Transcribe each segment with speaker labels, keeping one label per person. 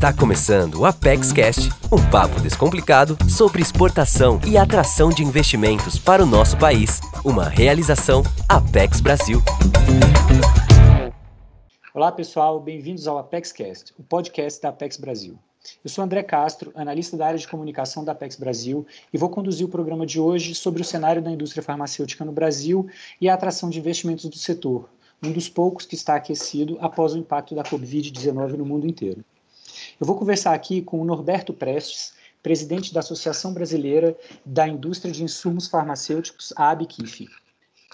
Speaker 1: Está começando o Apex Cast, um papo descomplicado sobre exportação e atração de investimentos para o nosso país. Uma realização Apex Brasil.
Speaker 2: Olá, pessoal, bem-vindos ao Apex Cast, o podcast da Apex Brasil. Eu sou André Castro, analista da área de comunicação da Apex Brasil, e vou conduzir o programa de hoje sobre o cenário da indústria farmacêutica no Brasil e a atração de investimentos do setor, um dos poucos que está aquecido após o impacto da Covid-19 no mundo inteiro. Eu vou conversar aqui com o Norberto Prestes, presidente da Associação Brasileira da Indústria de Insumos Farmacêuticos, a ABKIF,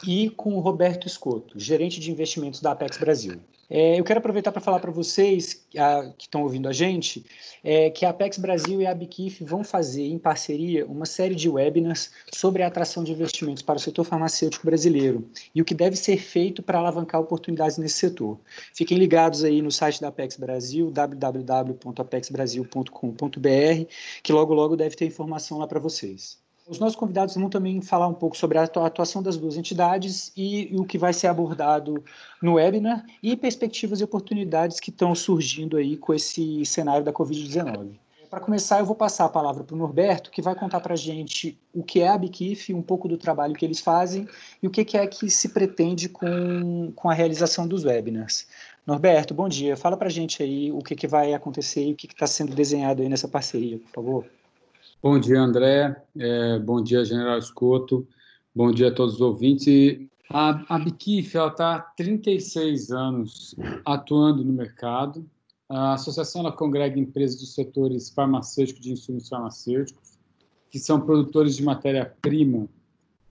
Speaker 2: e com o Roberto Escoto, gerente de investimentos da Apex Brasil. É, eu quero aproveitar para falar para vocês a, que estão ouvindo a gente é, que a Apex Brasil e a Abkif vão fazer em parceria uma série de webinars sobre a atração de investimentos para o setor farmacêutico brasileiro e o que deve ser feito para alavancar oportunidades nesse setor. Fiquem ligados aí no site da Apex Brasil, www.apexbrasil.com.br, que logo logo deve ter informação lá para vocês. Os nossos convidados vão também falar um pouco sobre a atuação das duas entidades e, o que vai ser abordado no webinar e perspectivas e oportunidades que estão surgindo aí com esse cenário da Covid-19. Para começar, eu vou passar a palavra para o Norberto, que vai contar para a gente o que é a Bikif, um pouco do trabalho que eles fazem e o que é que se pretende com, com a realização dos webinars. Norberto, bom dia. Fala para a gente aí o que, que vai acontecer e o que está sendo desenhado aí nessa parceria, por favor.
Speaker 3: Bom dia, André. É, bom dia, General Escoto. Bom dia a todos os ouvintes. A, a Biquif está há 36 anos atuando no mercado. A associação ela congrega empresas dos setores farmacêutico de insumos farmacêuticos, que são produtores de matéria-prima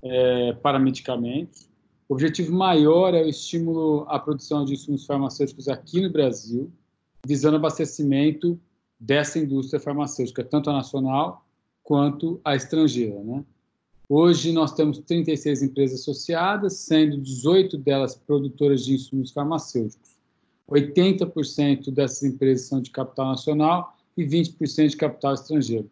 Speaker 3: é, para medicamentos. O objetivo maior é o estímulo à produção de insumos farmacêuticos aqui no Brasil, visando abastecimento dessa indústria farmacêutica, tanto a nacional quanto a estrangeira. Né? Hoje nós temos 36 empresas associadas, sendo 18 delas produtoras de insumos farmacêuticos. 80% dessas empresas são de capital nacional e 20% de capital estrangeiro.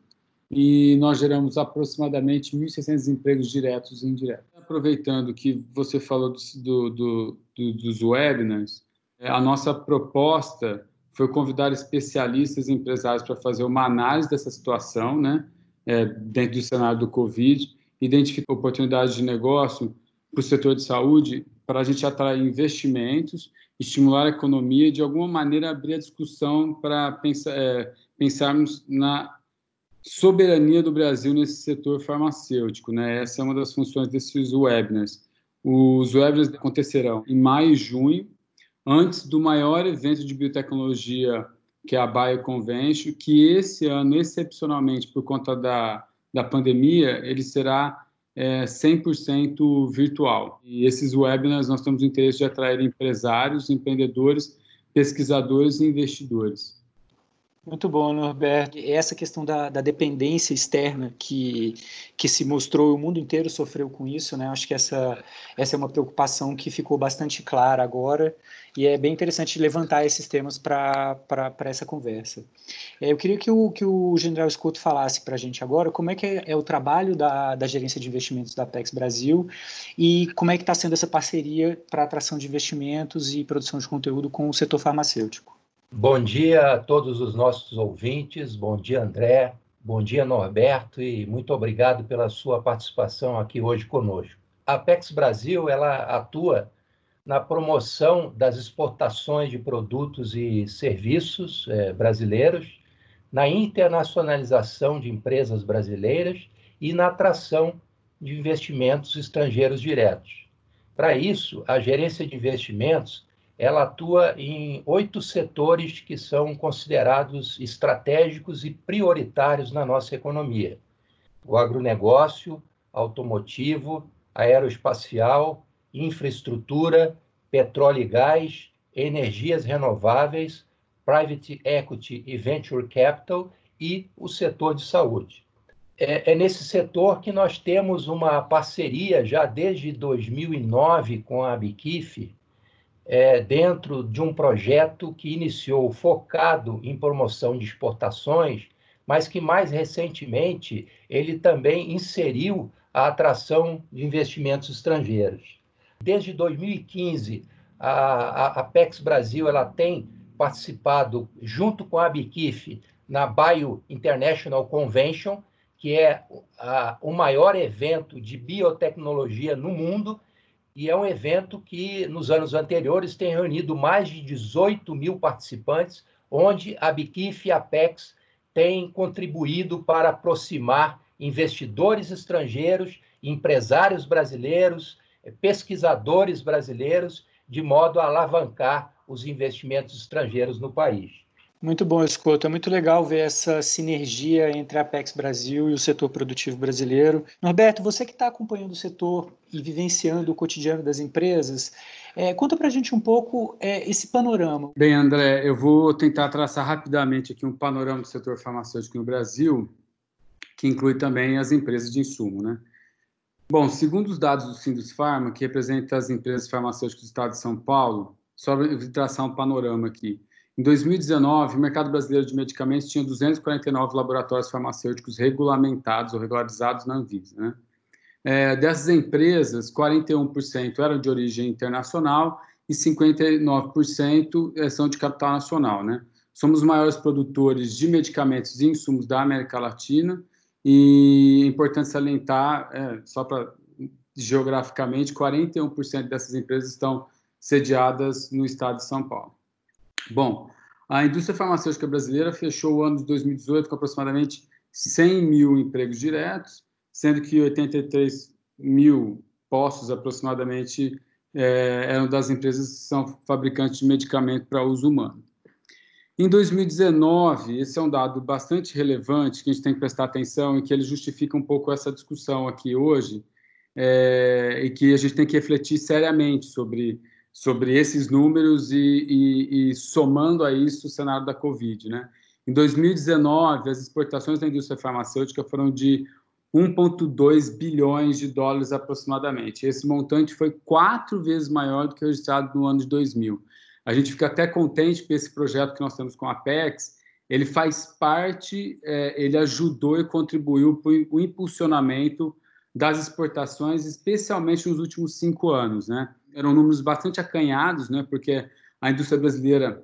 Speaker 3: E nós geramos aproximadamente 1.600 empregos diretos e indiretos. Aproveitando que você falou do, do, do, dos webinars, é, a nossa proposta foi convidar especialistas e empresários para fazer uma análise dessa situação, né? É, dentro do cenário do Covid, identificar oportunidades de negócio para o setor de saúde para a gente atrair investimentos, estimular a economia e, de alguma maneira, abrir a discussão para pensar, é, pensarmos na soberania do Brasil nesse setor farmacêutico. Né? Essa é uma das funções desses webinars. Os webinars acontecerão em maio e junho, antes do maior evento de biotecnologia que é a BioConvention, que esse ano, excepcionalmente por conta da, da pandemia, ele será é, 100% virtual. E esses webinars nós temos o interesse de atrair empresários, empreendedores, pesquisadores e investidores.
Speaker 2: Muito bom, Norberto. Essa questão da, da, dependência externa que, que se mostrou, o mundo inteiro sofreu com isso, né? Acho que essa, essa é uma preocupação que ficou bastante clara agora e é bem interessante levantar esses temas para essa conversa. É, eu queria que o, que o General Escuto falasse para a gente agora como é que é, é, o trabalho da, da gerência de investimentos da Apex Brasil e como é que está sendo essa parceria para atração de investimentos e produção de conteúdo com o setor farmacêutico.
Speaker 4: Bom dia a todos os nossos ouvintes, bom dia André, bom dia Norberto e muito obrigado pela sua participação aqui hoje conosco. A Apex Brasil ela atua na promoção das exportações de produtos e serviços eh, brasileiros, na internacionalização de empresas brasileiras e na atração de investimentos estrangeiros diretos. Para isso, a gerência de investimentos ela atua em oito setores que são considerados estratégicos e prioritários na nossa economia: o agronegócio, automotivo, aeroespacial, infraestrutura, petróleo e gás, energias renováveis, private equity e venture capital e o setor de saúde. É, é, nesse setor que nós temos uma parceria já desde 2009 com a Biquif, é, dentro de um projeto que iniciou focado em promoção de exportações, mas que mais recentemente ele também inseriu a atração de investimentos estrangeiros. Desde 2015, a, Apex Brasil ela tem participado, junto com a Biquif, na Bio International Convention, que é a, o maior evento de biotecnologia no mundo, e é um evento que, nos anos anteriores, tem reunido mais de 18 mil participantes, onde a Biquif e a Apex têm contribuído para aproximar investidores estrangeiros, empresários brasileiros, pesquisadores brasileiros, de modo a alavancar os investimentos estrangeiros no país.
Speaker 2: Muito bom, Escoto. É muito legal ver essa sinergia entre a Apex Brasil e o setor produtivo brasileiro. Norberto, você que está acompanhando o setor e vivenciando o cotidiano das empresas, é, conta para a gente um pouco é, esse panorama.
Speaker 3: Bem, André, eu vou tentar traçar rapidamente aqui um panorama do setor farmacêutico no Brasil, que inclui também as empresas de insumo, né? Bom, segundo os dados do Sindusfarma, que representa as empresas farmacêuticas do estado de São Paulo, só traçar um panorama aqui. Em 2019, o mercado brasileiro de medicamentos tinha 249 laboratórios farmacêuticos regulamentados ou regularizados na Anvisa. Né? É, dessas empresas, 41% eram de origem internacional e 59% é, são de capital nacional. Né? Somos os maiores produtores de medicamentos e insumos da América Latina e é importante salientar, é, só para geograficamente, 41% dessas empresas estão sediadas no estado de São Paulo. Bom, a indústria farmacêutica brasileira fechou o ano de 2018 com aproximadamente 100 mil empregos diretos, sendo que 83 mil postos aproximadamente é, eram das empresas que são fabricantes de medicamento para uso humano. Em 2019, esse é um dado bastante relevante que a gente tem que prestar atenção e que ele justifica um pouco essa discussão aqui hoje, é, e que a gente tem que refletir seriamente sobre sobre esses números e, e, e, somando a isso o cenário da Covid. Né? Em 2019, as exportações da indústria farmacêutica foram de 1,2 bilhões de dólares aproximadamente. Esse montante foi quatro vezes maior do que o registrado no ano de 2000. A gente fica até contente que esse projeto que nós temos com a Apex, ele faz parte, é, ele ajudou e contribuiu para o impulsionamento das exportações, especialmente nos últimos cinco anos, né? Eram números bastante acanhados, né, porque a indústria brasileira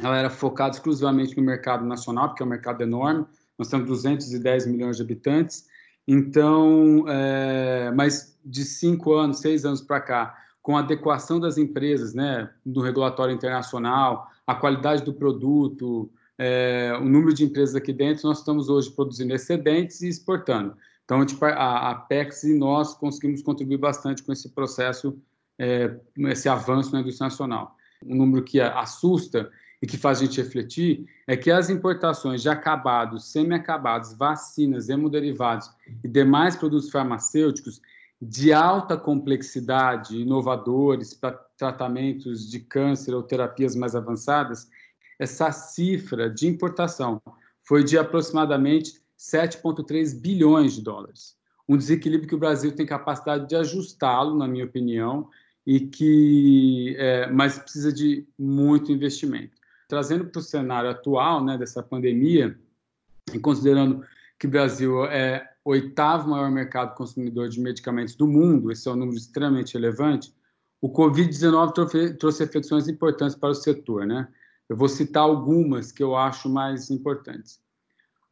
Speaker 3: ela era focada exclusivamente no mercado nacional, porque é um mercado enorme, nós temos 210 milhões de habitantes, então, é, mas de cinco anos, seis anos para cá, com a adequação das empresas, né, do regulatório internacional, a qualidade do produto, é, o número de empresas aqui dentro, nós estamos hoje produzindo excedentes e exportando. Então, tipo, a, a Apex e nós conseguimos contribuir bastante com esse processo é, esse avanço na indústria nacional. Um número que assusta e que faz a gente refletir é que as importações de acabados, semi-acabados, vacinas, hemoderivados e demais produtos farmacêuticos de alta complexidade, inovadores para tratamentos de câncer ou terapias mais avançadas, essa cifra de importação foi de aproximadamente 7,3 bilhões de dólares. Um desequilíbrio que o Brasil tem capacidade de ajustá-lo, na minha opinião, e que é, mas precisa de muito investimento. Trazendo para o cenário atual, né, dessa pandemia, e considerando que o Brasil é oitavo maior mercado consumidor de medicamentos do mundo, esse é um número extremamente relevante, o Covid-19 trouxe, trouxe reflexões importantes para o setor, né? Eu vou citar algumas que eu acho mais importantes.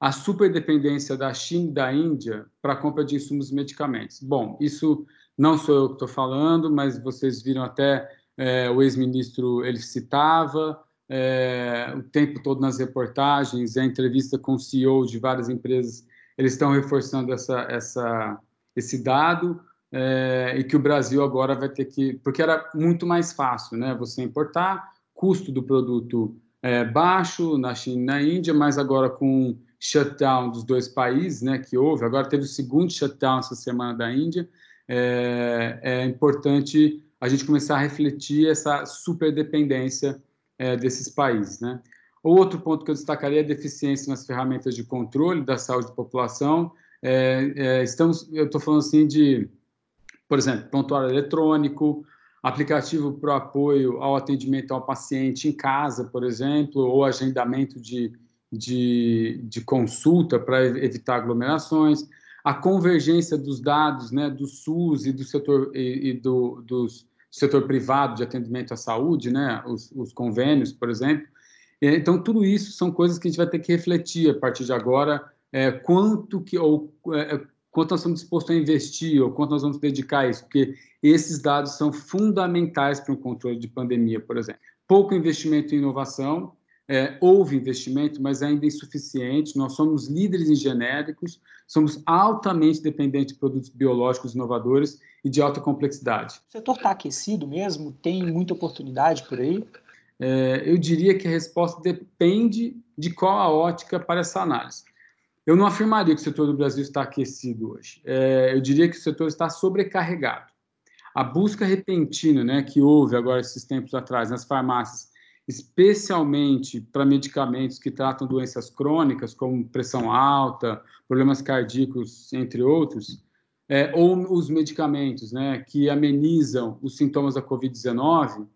Speaker 3: A superdependência da China e da Índia para a compra de insumos e medicamentos. Bom, isso não sou eu que estou falando, mas vocês viram até é, o ex-ministro, ele citava é, o tempo todo nas reportagens, a entrevista com o CEO de várias empresas, eles estão reforçando essa, essa, esse dado, é, e que o Brasil agora vai ter que. Porque era muito mais fácil, né? Você importar, custo do produto é, baixo na China e na Índia, mas agora com shutdown dos dois países, né? Que houve, agora teve o segundo shutdown essa semana da Índia é, é importante a gente começar a refletir essa superdependência é, desses países. Né? O outro ponto que eu destacaria é a deficiência nas ferramentas de controle da saúde da população. É, é, estamos, eu estou falando assim de, por exemplo, prontuário eletrônico, aplicativo para apoio ao atendimento ao paciente em casa, por exemplo, ou agendamento de, de, de consulta para evitar aglomerações, a convergência dos dados né, do SUS e do setor, e, e do, do setor privado de atendimento à saúde, né, os, os, convênios, por exemplo, Então, tudo isso são coisas que a gente vai ter que refletir a partir de agora, é, quanto que, ou é, quanto nós estamos dispostos a investir, ou quanto nós vamos dedicar a isso, porque esses dados são fundamentais para o controle de pandemia, por exemplo. Pouco investimento em inovação, é, houve investimento, mas ainda insuficiente. Nós somos líderes em genéricos, somos altamente dependentes de produtos biológicos inovadores e de alta complexidade.
Speaker 2: O setor está aquecido mesmo? Tem muita oportunidade por aí?
Speaker 3: É, eu diria que a resposta depende de qual a ótica para essa análise. Eu não afirmaria que o setor do Brasil está aquecido hoje. É, eu diria que o setor está sobrecarregado. A busca repentina né, que houve agora esses tempos atrás nas farmácias especialmente para medicamentos que tratam doenças crônicas, como pressão alta, problemas cardíacos, entre outros, é, ou os medicamentos né, que amenizam os sintomas da Covid-19,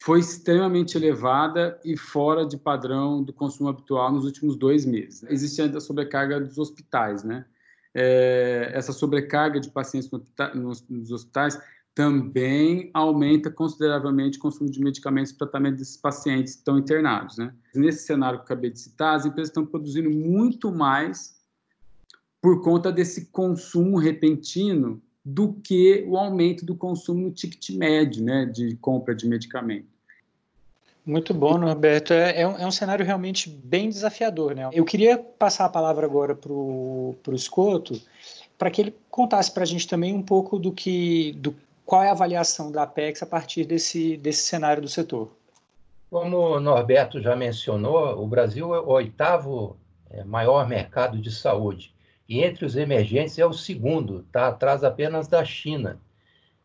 Speaker 3: foi extremamente elevada e fora de padrão do consumo habitual nos últimos dois meses. Existe ainda a sobrecarga dos hospitais, né? É, essa sobrecarga de pacientes nos hospitais também aumenta consideravelmente o consumo de medicamentos para tratamento desses pacientes que estão internados. Né? Nesse cenário que eu acabei de citar, as empresas estão produzindo muito mais por conta desse consumo repentino do que o aumento do consumo no ticket médio né, de compra de medicamento.
Speaker 2: Muito bom, Norberto. É, é, um, é, um, cenário realmente bem desafiador. Né? Eu queria passar a palavra agora para o Escoto, para que ele contasse para a gente também um pouco do que, do, qual é a avaliação da Apex a partir desse, desse cenário do setor?
Speaker 4: Como o Norberto já mencionou, o Brasil é o oitavo é, maior mercado de saúde. E entre os emergentes é o segundo, está atrás apenas da China.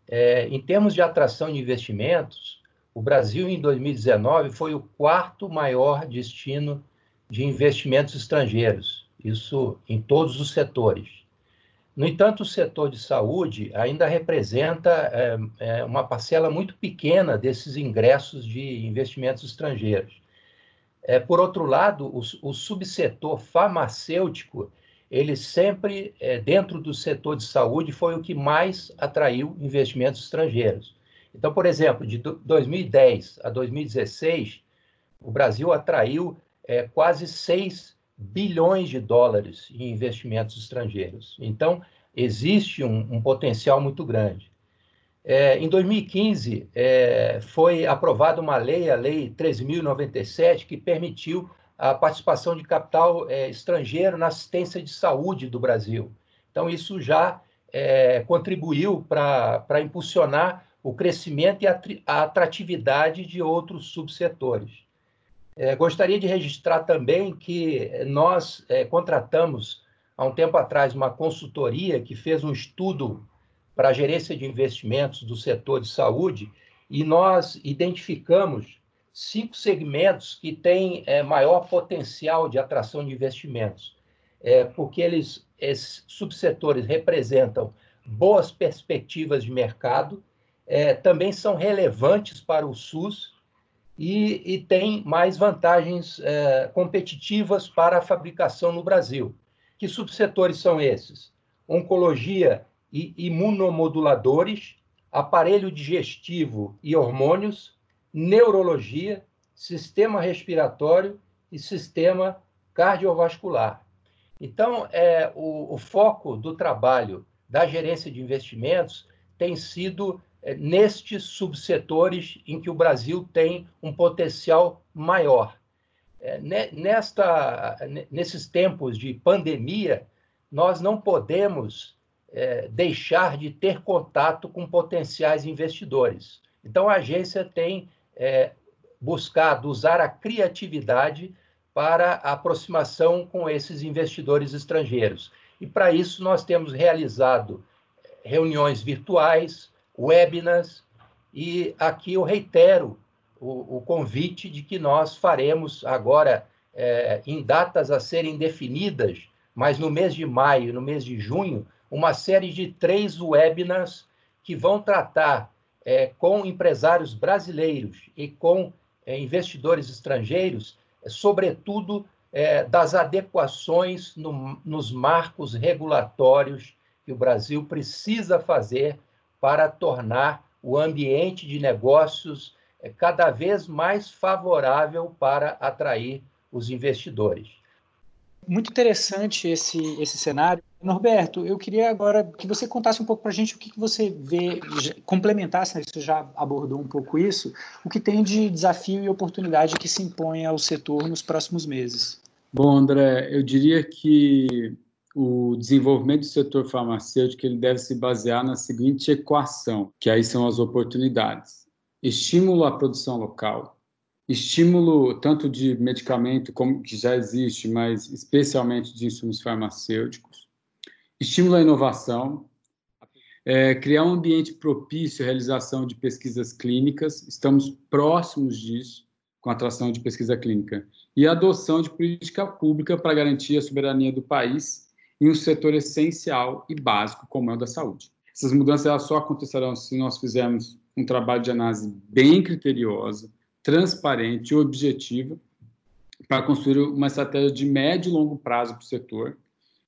Speaker 4: É, em termos de atração de investimentos, o Brasil, em 2019, foi o quarto maior destino de investimentos estrangeiros, isso em todos os setores. No entanto, o setor de saúde ainda representa é, uma parcela muito pequena desses ingressos de investimentos estrangeiros. É, por outro lado, o, o subsetor farmacêutico, ele sempre, dentro do setor de saúde, foi o que mais atraiu investimentos estrangeiros. Então, por exemplo, de 2010 a 2016, o Brasil atraiu quase 6 bilhões de dólares em investimentos estrangeiros. Então, existe um, um potencial muito grande. É, em 2015, é, foi aprovada uma lei, a Lei 13.097, que permitiu a participação de capital é, estrangeiro na assistência de saúde do Brasil. Então, isso já é, contribuiu para impulsionar o crescimento e a atratividade de outros subsetores. É, gostaria de registrar também que nós é, contratamos, há um tempo atrás, uma consultoria que fez um estudo para a gerência de investimentos do setor de saúde e nós identificamos cinco segmentos que têm é, maior potencial de atração de investimentos, é, porque eles, esses subsetores representam boas perspectivas de mercado, é, também são relevantes para o SUS e, e tem mais vantagens é, competitivas para a fabricação no Brasil. Que subsetores são esses? Oncologia e imunomoduladores, aparelho digestivo e hormônios, neurologia, sistema respiratório e sistema cardiovascular. Então, é, o, o foco do trabalho da gerência de investimentos tem sido nestes subsetores em que o Brasil tem um potencial maior. É, nesta, nesses tempos de pandemia, nós não podemos é, deixar de ter contato com potenciais investidores. Então, a agência tem é, buscado usar a criatividade para a aproximação com esses investidores estrangeiros. E, para isso, nós temos realizado reuniões virtuais, webinars, e aqui eu reitero o, o convite de que nós faremos agora, é, em datas a serem definidas, mas no mês de maio, no mês de junho, uma série de três webinars que vão tratar é, com empresários brasileiros e com é, investidores estrangeiros, sobretudo é, das adequações no, nos marcos regulatórios que o Brasil precisa fazer para tornar o ambiente de negócios é cada vez mais favorável para atrair os investidores.
Speaker 2: Muito interessante esse, esse cenário. Norberto, eu queria agora que você contasse um pouco para a gente o que, que você vê, complementasse, você já abordou um pouco isso, o que tem de desafio e oportunidade que se impõe ao setor nos próximos meses.
Speaker 3: Bom, André, eu diria que o desenvolvimento do setor farmacêutico ele deve se basear na seguinte equação, que aí são as oportunidades. Estímulo à produção local, estímulo tanto de medicamento como que já existe, mas especialmente de insumos farmacêuticos, estímulo à inovação, é, criar um ambiente propício à realização de pesquisas clínicas, estamos próximos disso com a atração de pesquisa clínica, e a adoção de política pública para garantir a soberania do país em um setor essencial e básico como é o da saúde. Essas mudanças elas só acontecerão se nós fizermos um trabalho de análise bem criteriosa, transparente e objetiva para construir uma estratégia de médio e longo prazo para o setor,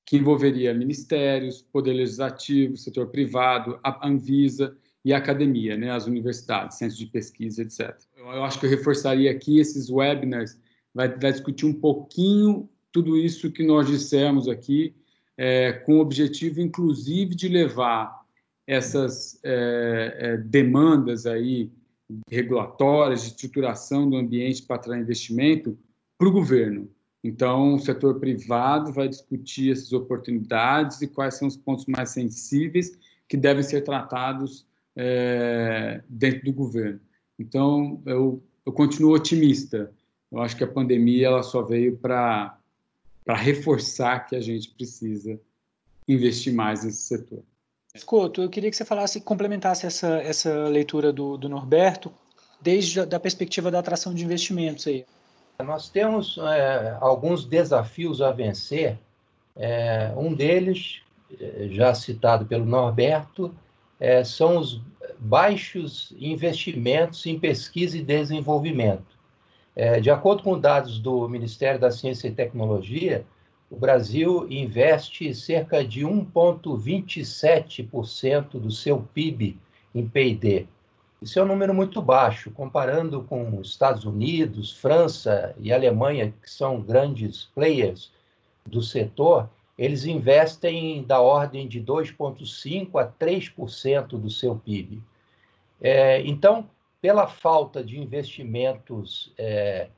Speaker 3: que envolveria ministérios, poder legislativo, setor privado, a Anvisa e a academia, né, as universidades, centros de pesquisa, etc. Eu acho que eu reforçaria aqui esses webinars, vai, vai discutir um pouquinho tudo isso que nós dissemos aqui é, com o objetivo, inclusive, de levar essas é, é, demandas aí regulatórias, de estruturação do ambiente para atrair investimento para o governo. Então, o setor privado vai discutir essas oportunidades e quais são os pontos mais sensíveis que devem ser tratados é, dentro do governo. Então, eu, eu continuo otimista. Eu acho que a pandemia ela só veio para para reforçar que a gente precisa investir mais nesse setor.
Speaker 2: Escoto, eu queria que você falasse, complementasse essa, essa leitura do, do Norberto, desde a da perspectiva da atração de investimentos aí.
Speaker 4: Nós temos é, alguns desafios a vencer. É, um deles, é, já citado pelo Norberto, é, são os baixos investimentos em pesquisa e desenvolvimento. É, de acordo com dados do Ministério da Ciência e Tecnologia, o Brasil investe cerca de 1,27% do seu PIB em PD. Isso é um número muito baixo, comparando com os Estados Unidos, França e Alemanha, que são grandes players do setor, eles investem da ordem de 2,5% a 3% do seu PIB. É, então, pela falta de investimentos é,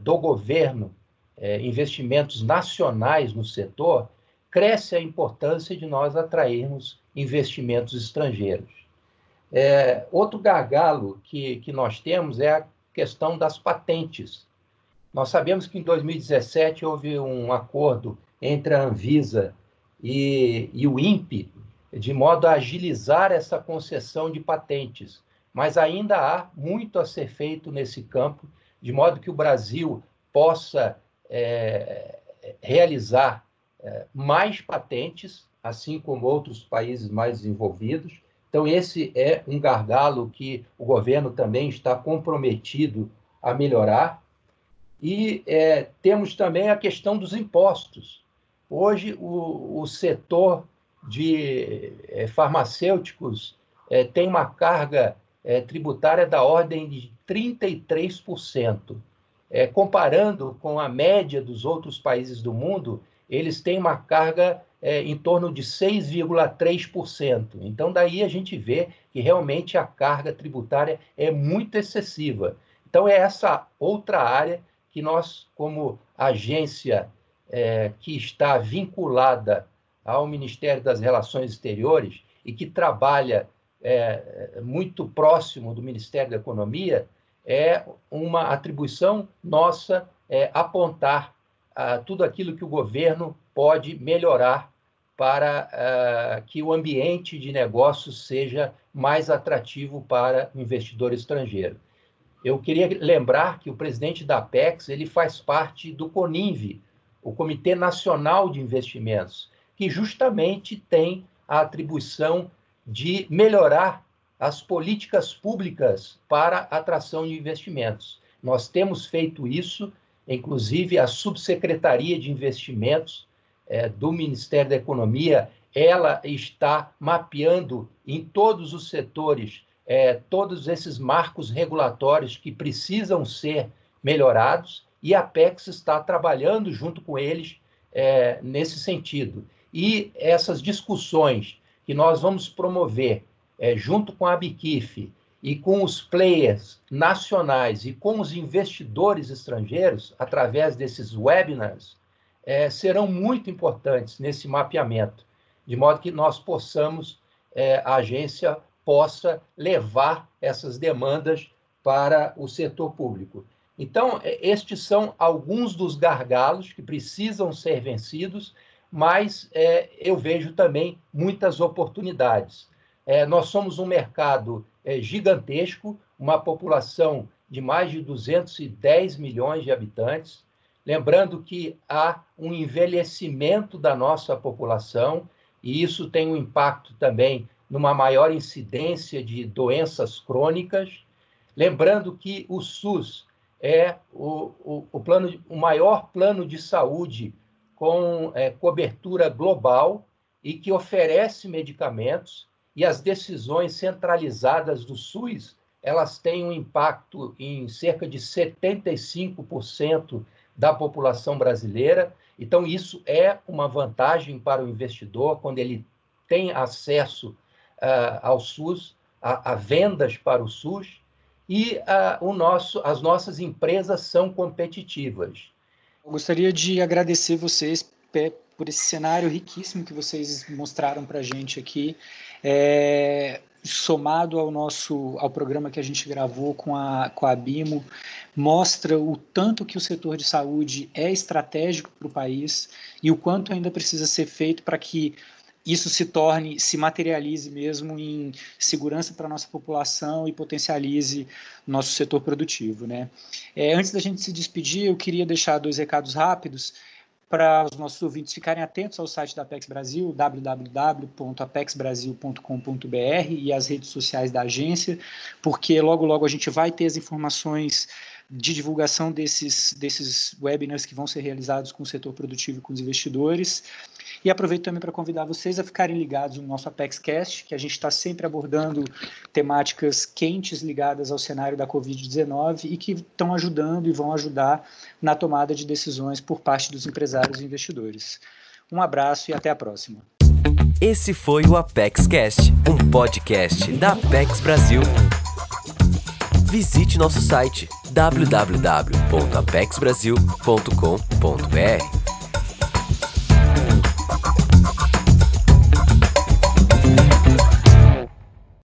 Speaker 4: do governo, é, investimentos nacionais no setor, cresce a importância de nós atrairmos investimentos estrangeiros. É, outro gargalo que, que nós temos é a questão das patentes. Nós sabemos que em 2017 houve um acordo entre a Anvisa e, e o INPE, de modo a agilizar essa concessão de patentes mas ainda há muito a ser feito nesse campo, de modo que o Brasil possa é, realizar é, mais patentes, assim como outros países mais desenvolvidos. Então, esse é um gargalo que o governo também está comprometido a melhorar. E é, temos também a questão dos impostos. Hoje, o, o setor de é, farmacêuticos é, tem uma carga é, tributária da ordem de 33%. É, comparando com a média dos outros países do mundo, eles têm uma carga é, em torno de 6,3%. Então, daí a gente vê que realmente a carga tributária é muito excessiva. Então, é essa outra área que nós, como agência é, que está vinculada ao Ministério das Relações Exteriores e que trabalha é, muito próximo do Ministério da Economia, é uma atribuição nossa é, apontar a, tudo aquilo que o governo pode melhorar para a, que o ambiente de negócios seja mais atrativo para o investidor estrangeiro. Eu queria lembrar que o presidente da Apex ele faz parte do CONINVE, o Comitê Nacional de Investimentos, que justamente tem a atribuição de melhorar as políticas públicas para atração de investimentos. Nós temos feito isso, inclusive a Subsecretaria de Investimentos é, do Ministério da Economia, ela está mapeando em todos os setores é, todos esses marcos regulatórios que precisam ser melhorados e a Apex está trabalhando junto com eles é, nesse sentido. E essas discussões que nós vamos promover é, junto com a Abquif e com os players nacionais e com os investidores estrangeiros, através desses webinars, é, serão muito importantes nesse mapeamento, de modo que nós possamos, é, a agência possa levar essas demandas para o setor público. Então, é, estes são alguns dos gargalos que precisam ser vencidos, mas é, eu vejo também muitas oportunidades. É, nós somos um mercado é, gigantesco, uma população de mais de 210 milhões de habitantes. Lembrando que há um envelhecimento da nossa população, e isso tem um impacto também numa maior incidência de doenças crônicas. Lembrando que o SUS é o, o, o, plano, o maior plano de saúde com é, cobertura global e que oferece medicamentos e as decisões centralizadas do SUS elas têm um impacto em cerca de 75% da população brasileira. Então, isso é uma vantagem para o investidor quando ele tem acesso uh, ao SUS, a, a, vendas para o SUS, e uh, o nosso, as nossas empresas são competitivas.
Speaker 2: Eu gostaria de agradecer vocês por esse cenário riquíssimo que vocês mostraram para a gente aqui. É, somado ao nosso ao programa que a gente gravou com a, com a Bimo, mostra o tanto que o setor de saúde é estratégico para o país e o quanto ainda precisa ser feito para que isso se torne, se materialize mesmo em segurança para a nossa população e potencialize nosso setor produtivo. Né? É, antes da gente se despedir, eu queria deixar dois recados rápidos para os nossos ouvintes ficarem atentos ao site da Apex Brasil, www.apexbrasil.com.br e as redes sociais da agência, porque logo logo a gente vai ter as informações de divulgação desses, desses webinars que vão ser realizados com o setor produtivo e com os investidores. E aproveito também para convidar vocês a ficarem ligados no nosso ApexCast, que a gente está sempre abordando temáticas quentes ligadas ao cenário da Covid-19 e que estão ajudando e vão ajudar na tomada de decisões por parte dos empresários e investidores. Um abraço e até a próxima.
Speaker 1: Esse foi o ApexCast, um podcast da Apex Brasil. Visite nosso site www.apexbrasil.com.br.